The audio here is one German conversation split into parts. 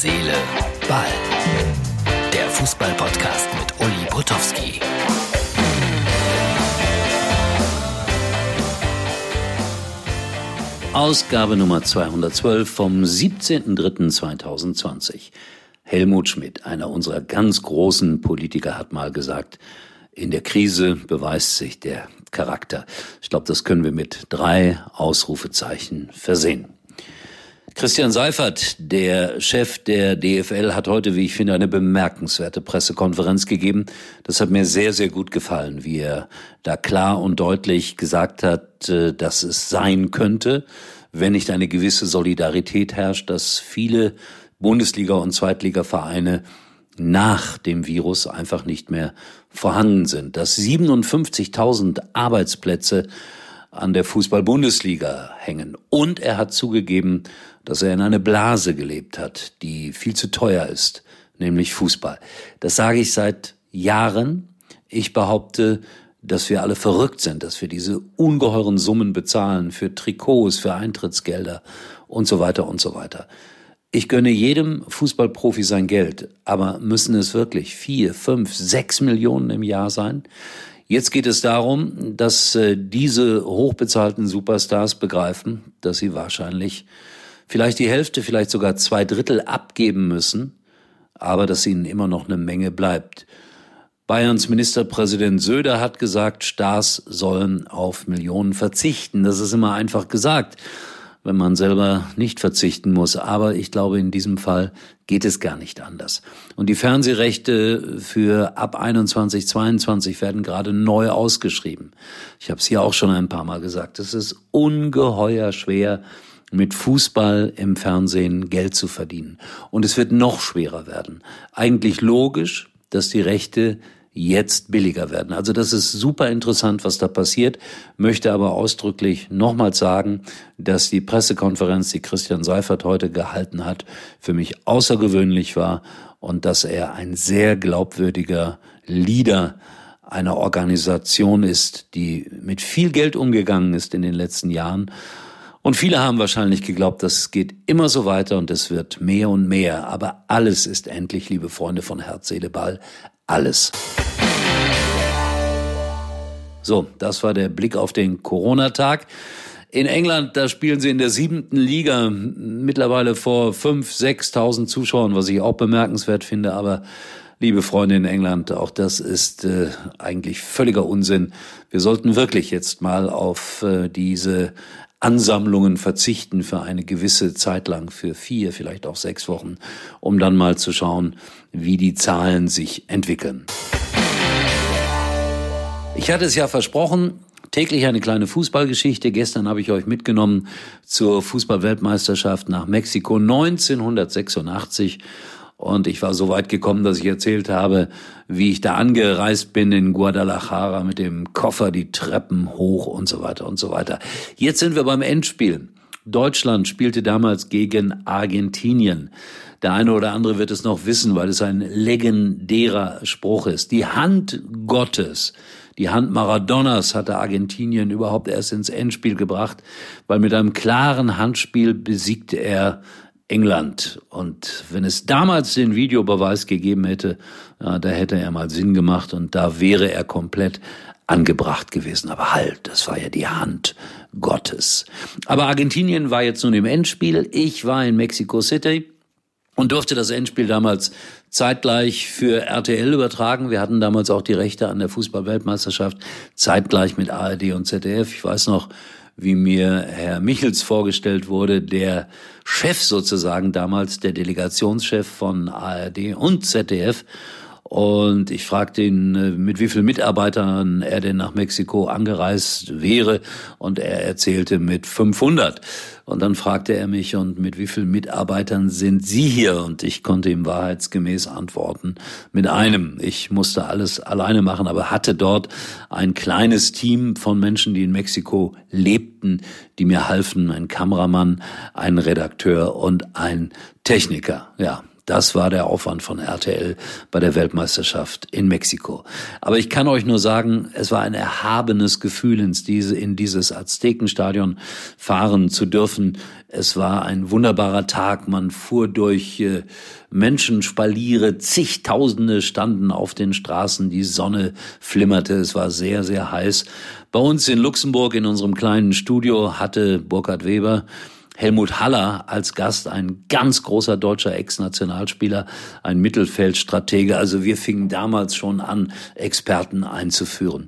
Seele, Ball. Der Fußball-Podcast mit Uli Potowski. Ausgabe Nummer 212 vom 17.03.2020. Helmut Schmidt, einer unserer ganz großen Politiker, hat mal gesagt, in der Krise beweist sich der Charakter. Ich glaube, das können wir mit drei Ausrufezeichen versehen. Christian Seifert, der Chef der DFL, hat heute, wie ich finde, eine bemerkenswerte Pressekonferenz gegeben. Das hat mir sehr, sehr gut gefallen, wie er da klar und deutlich gesagt hat, äh, dass es sein könnte, wenn nicht eine gewisse Solidarität herrscht, dass viele Bundesliga- und Zweitligavereine nach dem Virus einfach nicht mehr vorhanden sind, dass 57.000 Arbeitsplätze an der Fußball-Bundesliga hängen. Und er hat zugegeben, dass er in eine Blase gelebt hat, die viel zu teuer ist, nämlich Fußball. Das sage ich seit Jahren. Ich behaupte, dass wir alle verrückt sind, dass wir diese ungeheuren Summen bezahlen für Trikots, für Eintrittsgelder und so weiter und so weiter. Ich gönne jedem Fußballprofi sein Geld, aber müssen es wirklich vier, fünf, sechs Millionen im Jahr sein? Jetzt geht es darum, dass äh, diese hochbezahlten Superstars begreifen, dass sie wahrscheinlich vielleicht die Hälfte, vielleicht sogar zwei Drittel abgeben müssen, aber dass ihnen immer noch eine Menge bleibt. Bayerns Ministerpräsident Söder hat gesagt, Stars sollen auf Millionen verzichten. Das ist immer einfach gesagt wenn man selber nicht verzichten muss. Aber ich glaube, in diesem Fall geht es gar nicht anders. Und die Fernsehrechte für ab 21, 22 werden gerade neu ausgeschrieben. Ich habe es hier auch schon ein paar Mal gesagt. Es ist ungeheuer schwer, mit Fußball im Fernsehen Geld zu verdienen. Und es wird noch schwerer werden. Eigentlich logisch, dass die Rechte jetzt billiger werden. Also das ist super interessant, was da passiert, möchte aber ausdrücklich nochmals sagen, dass die Pressekonferenz, die Christian Seifert heute gehalten hat, für mich außergewöhnlich war und dass er ein sehr glaubwürdiger Leader einer Organisation ist, die mit viel Geld umgegangen ist in den letzten Jahren. Und viele haben wahrscheinlich geglaubt, das geht immer so weiter und es wird mehr und mehr. Aber alles ist endlich, liebe Freunde von Herz, Seele, Ball, alles. So, das war der Blick auf den Corona-Tag. In England, da spielen sie in der siebten Liga mittlerweile vor fünf, sechstausend Zuschauern, was ich auch bemerkenswert finde. Aber liebe Freunde in England, auch das ist äh, eigentlich völliger Unsinn. Wir sollten wirklich jetzt mal auf äh, diese Ansammlungen verzichten für eine gewisse Zeit lang, für vier, vielleicht auch sechs Wochen, um dann mal zu schauen, wie die Zahlen sich entwickeln. Ich hatte es ja versprochen, täglich eine kleine Fußballgeschichte. Gestern habe ich euch mitgenommen zur Fußballweltmeisterschaft nach Mexiko 1986 und ich war so weit gekommen, dass ich erzählt habe, wie ich da angereist bin in Guadalajara mit dem Koffer die Treppen hoch und so weiter und so weiter. Jetzt sind wir beim Endspiel. Deutschland spielte damals gegen Argentinien. Der eine oder andere wird es noch wissen, weil es ein legendärer Spruch ist. Die Hand Gottes, die Hand Maradonas hatte Argentinien überhaupt erst ins Endspiel gebracht, weil mit einem klaren Handspiel besiegte er England. Und wenn es damals den Videobeweis gegeben hätte, ja, da hätte er mal Sinn gemacht und da wäre er komplett angebracht gewesen. Aber halt, das war ja die Hand Gottes. Aber Argentinien war jetzt nun im Endspiel. Ich war in Mexico City und durfte das Endspiel damals zeitgleich für RTL übertragen. Wir hatten damals auch die Rechte an der Fußballweltmeisterschaft zeitgleich mit ARD und ZDF. Ich weiß noch, wie mir Herr Michels vorgestellt wurde, der Chef sozusagen damals, der Delegationschef von ARD und ZDF. Und ich fragte ihn, äh, mit wie vielen Mitarbeitern er denn nach Mexiko angereist wäre. Und er erzählte mit 500. Und dann fragte er mich, und mit wie vielen Mitarbeitern sind Sie hier? Und ich konnte ihm wahrheitsgemäß antworten, mit einem. Ich musste alles alleine machen, aber hatte dort ein kleines Team von Menschen, die in Mexiko lebten, die mir halfen, ein Kameramann, ein Redakteur und ein Techniker. Ja, Das war der Aufwand von RTL bei der Weltmeisterschaft in Mexiko. Aber ich kann euch nur sagen, es war ein erhabenes Gefühl, in dieses Aztekenstadion fahren zu dürfen. Es war ein wunderbarer Tag. Man fuhr durch äh, Menschenspaliere. Zigtausende standen auf den Straßen. Die Sonne flimmerte. Es war sehr, sehr heiß. Bei uns in Luxemburg in unserem kleinen Studio hatte Burkhard Weber Helmut Haller als Gast, ein ganz großer deutscher Ex-Nationalspieler, ein Mittelfeldstratege. Also wir fingen damals schon an, Experten einzuführen.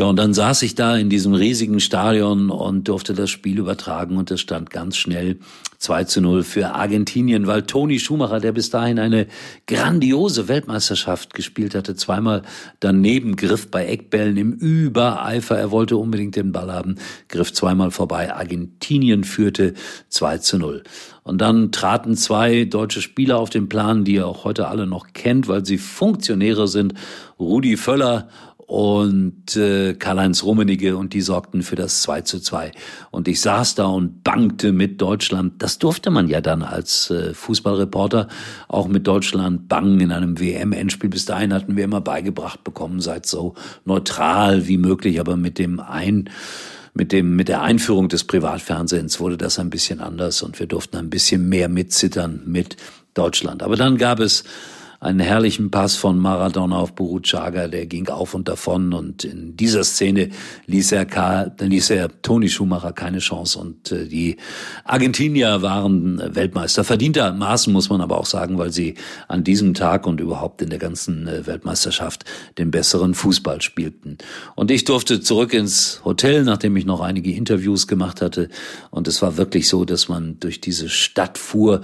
Ja, und dann saß ich da in diesem riesigen Stadion und durfte das Spiel übertragen und es stand ganz schnell 2 zu 0 für Argentinien, weil Toni Schumacher, der bis dahin eine grandiose Weltmeisterschaft gespielt hatte, zweimal daneben griff bei Eckbällen im Übereifer. Er wollte unbedingt den Ball haben, griff zweimal vorbei. Argentinien führte 2 zu 0. Und dann traten zwei deutsche Spieler auf den Plan, die ihr auch heute alle noch kennt, weil sie Funktionäre sind. Rudi Völler und äh, Karl-Heinz Rummenigge und die sorgten für das 2 zu 2. Und ich saß da und bangte mit Deutschland. Das durfte man ja dann als äh, Fußballreporter auch mit Deutschland bangen in einem WM-Endspiel. Bis dahin hatten wir immer beigebracht bekommen, seid so neutral wie möglich, aber mit dem ein mit dem, mit der Einführung des Privatfernsehens wurde das ein bisschen anders und wir durften ein bisschen mehr mitzittern mit Deutschland. Aber dann gab es einen herrlichen Pass von Maradona auf Buruchaga, der ging auf und davon und in dieser Szene ließ er, Karl, ließ er Toni Schumacher keine Chance und äh, die Argentinier waren Weltmeister. Verdientermaßen muss man aber auch sagen, weil sie an diesem Tag und überhaupt in der ganzen äh, Weltmeisterschaft den besseren Fußball spielten. Und ich durfte zurück ins Hotel, nachdem ich noch einige Interviews gemacht hatte und es war wirklich so, dass man durch diese Stadt fuhr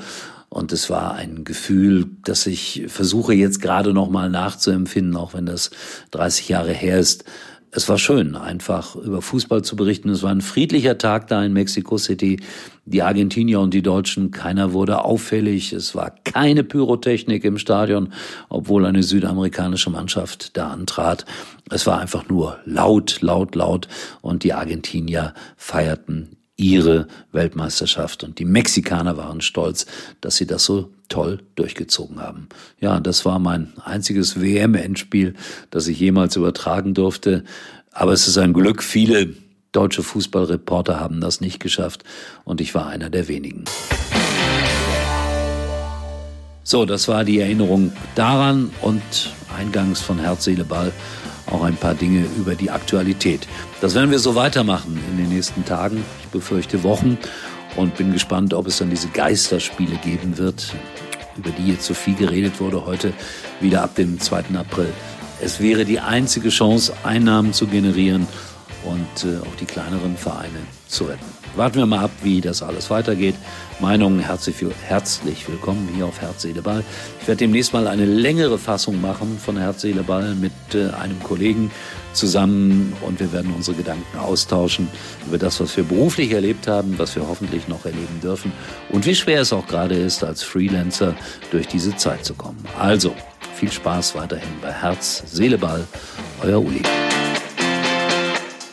und es war ein Gefühl, das ich versuche jetzt gerade noch mal nachzuempfinden, auch wenn das 30 Jahre her ist. Es war schön, einfach über Fußball zu berichten. Es war ein friedlicher Tag da in Mexico City. Die Argentinier und die Deutschen, keiner wurde auffällig. Es war keine Pyrotechnik im Stadion, obwohl eine südamerikanische Mannschaft da antrat. Es war einfach nur laut, laut, laut. Und die Argentinier feierten ihre Weltmeisterschaft. Und die Mexikaner waren stolz, dass sie das so toll durchgezogen haben. Ja, das war mein einziges WM-Endspiel, das ich jemals übertragen durfte. Aber es ist ein Glück, viele deutsche Fußballreporter haben das nicht geschafft und ich war einer der wenigen. So, das war die Erinnerung daran und eingangs von Herz, Seele, Ball auch ein paar Dinge über die Aktualität. Das werden wir so weitermachen in den nächsten Tagen. Ich befürchte Wochen und bin gespannt, ob es dann diese Geisterspiele geben wird, über die jetzt so viel geredet wurde heute, wieder ab dem 2. April. Es wäre die einzige Chance, Einnahmen zu generieren und äh, auch die kleineren Vereine zu retten. Warten wir mal ab, wie das alles weitergeht. Meinungen herzlich, herzlich willkommen hier auf Herz, Seele, Ball. Ich werde demnächst mal eine längere Fassung machen von Herz, Seele, Ball mit äh, einem Kollegen zusammen und wir werden unsere Gedanken austauschen über das, was wir beruflich erlebt haben, was wir hoffentlich noch erleben dürfen und wie schwer es auch gerade ist, als Freelancer durch diese Zeit zu kommen. Also, viel Spaß weiterhin bei Herz, Seele, Ball, euer Uli.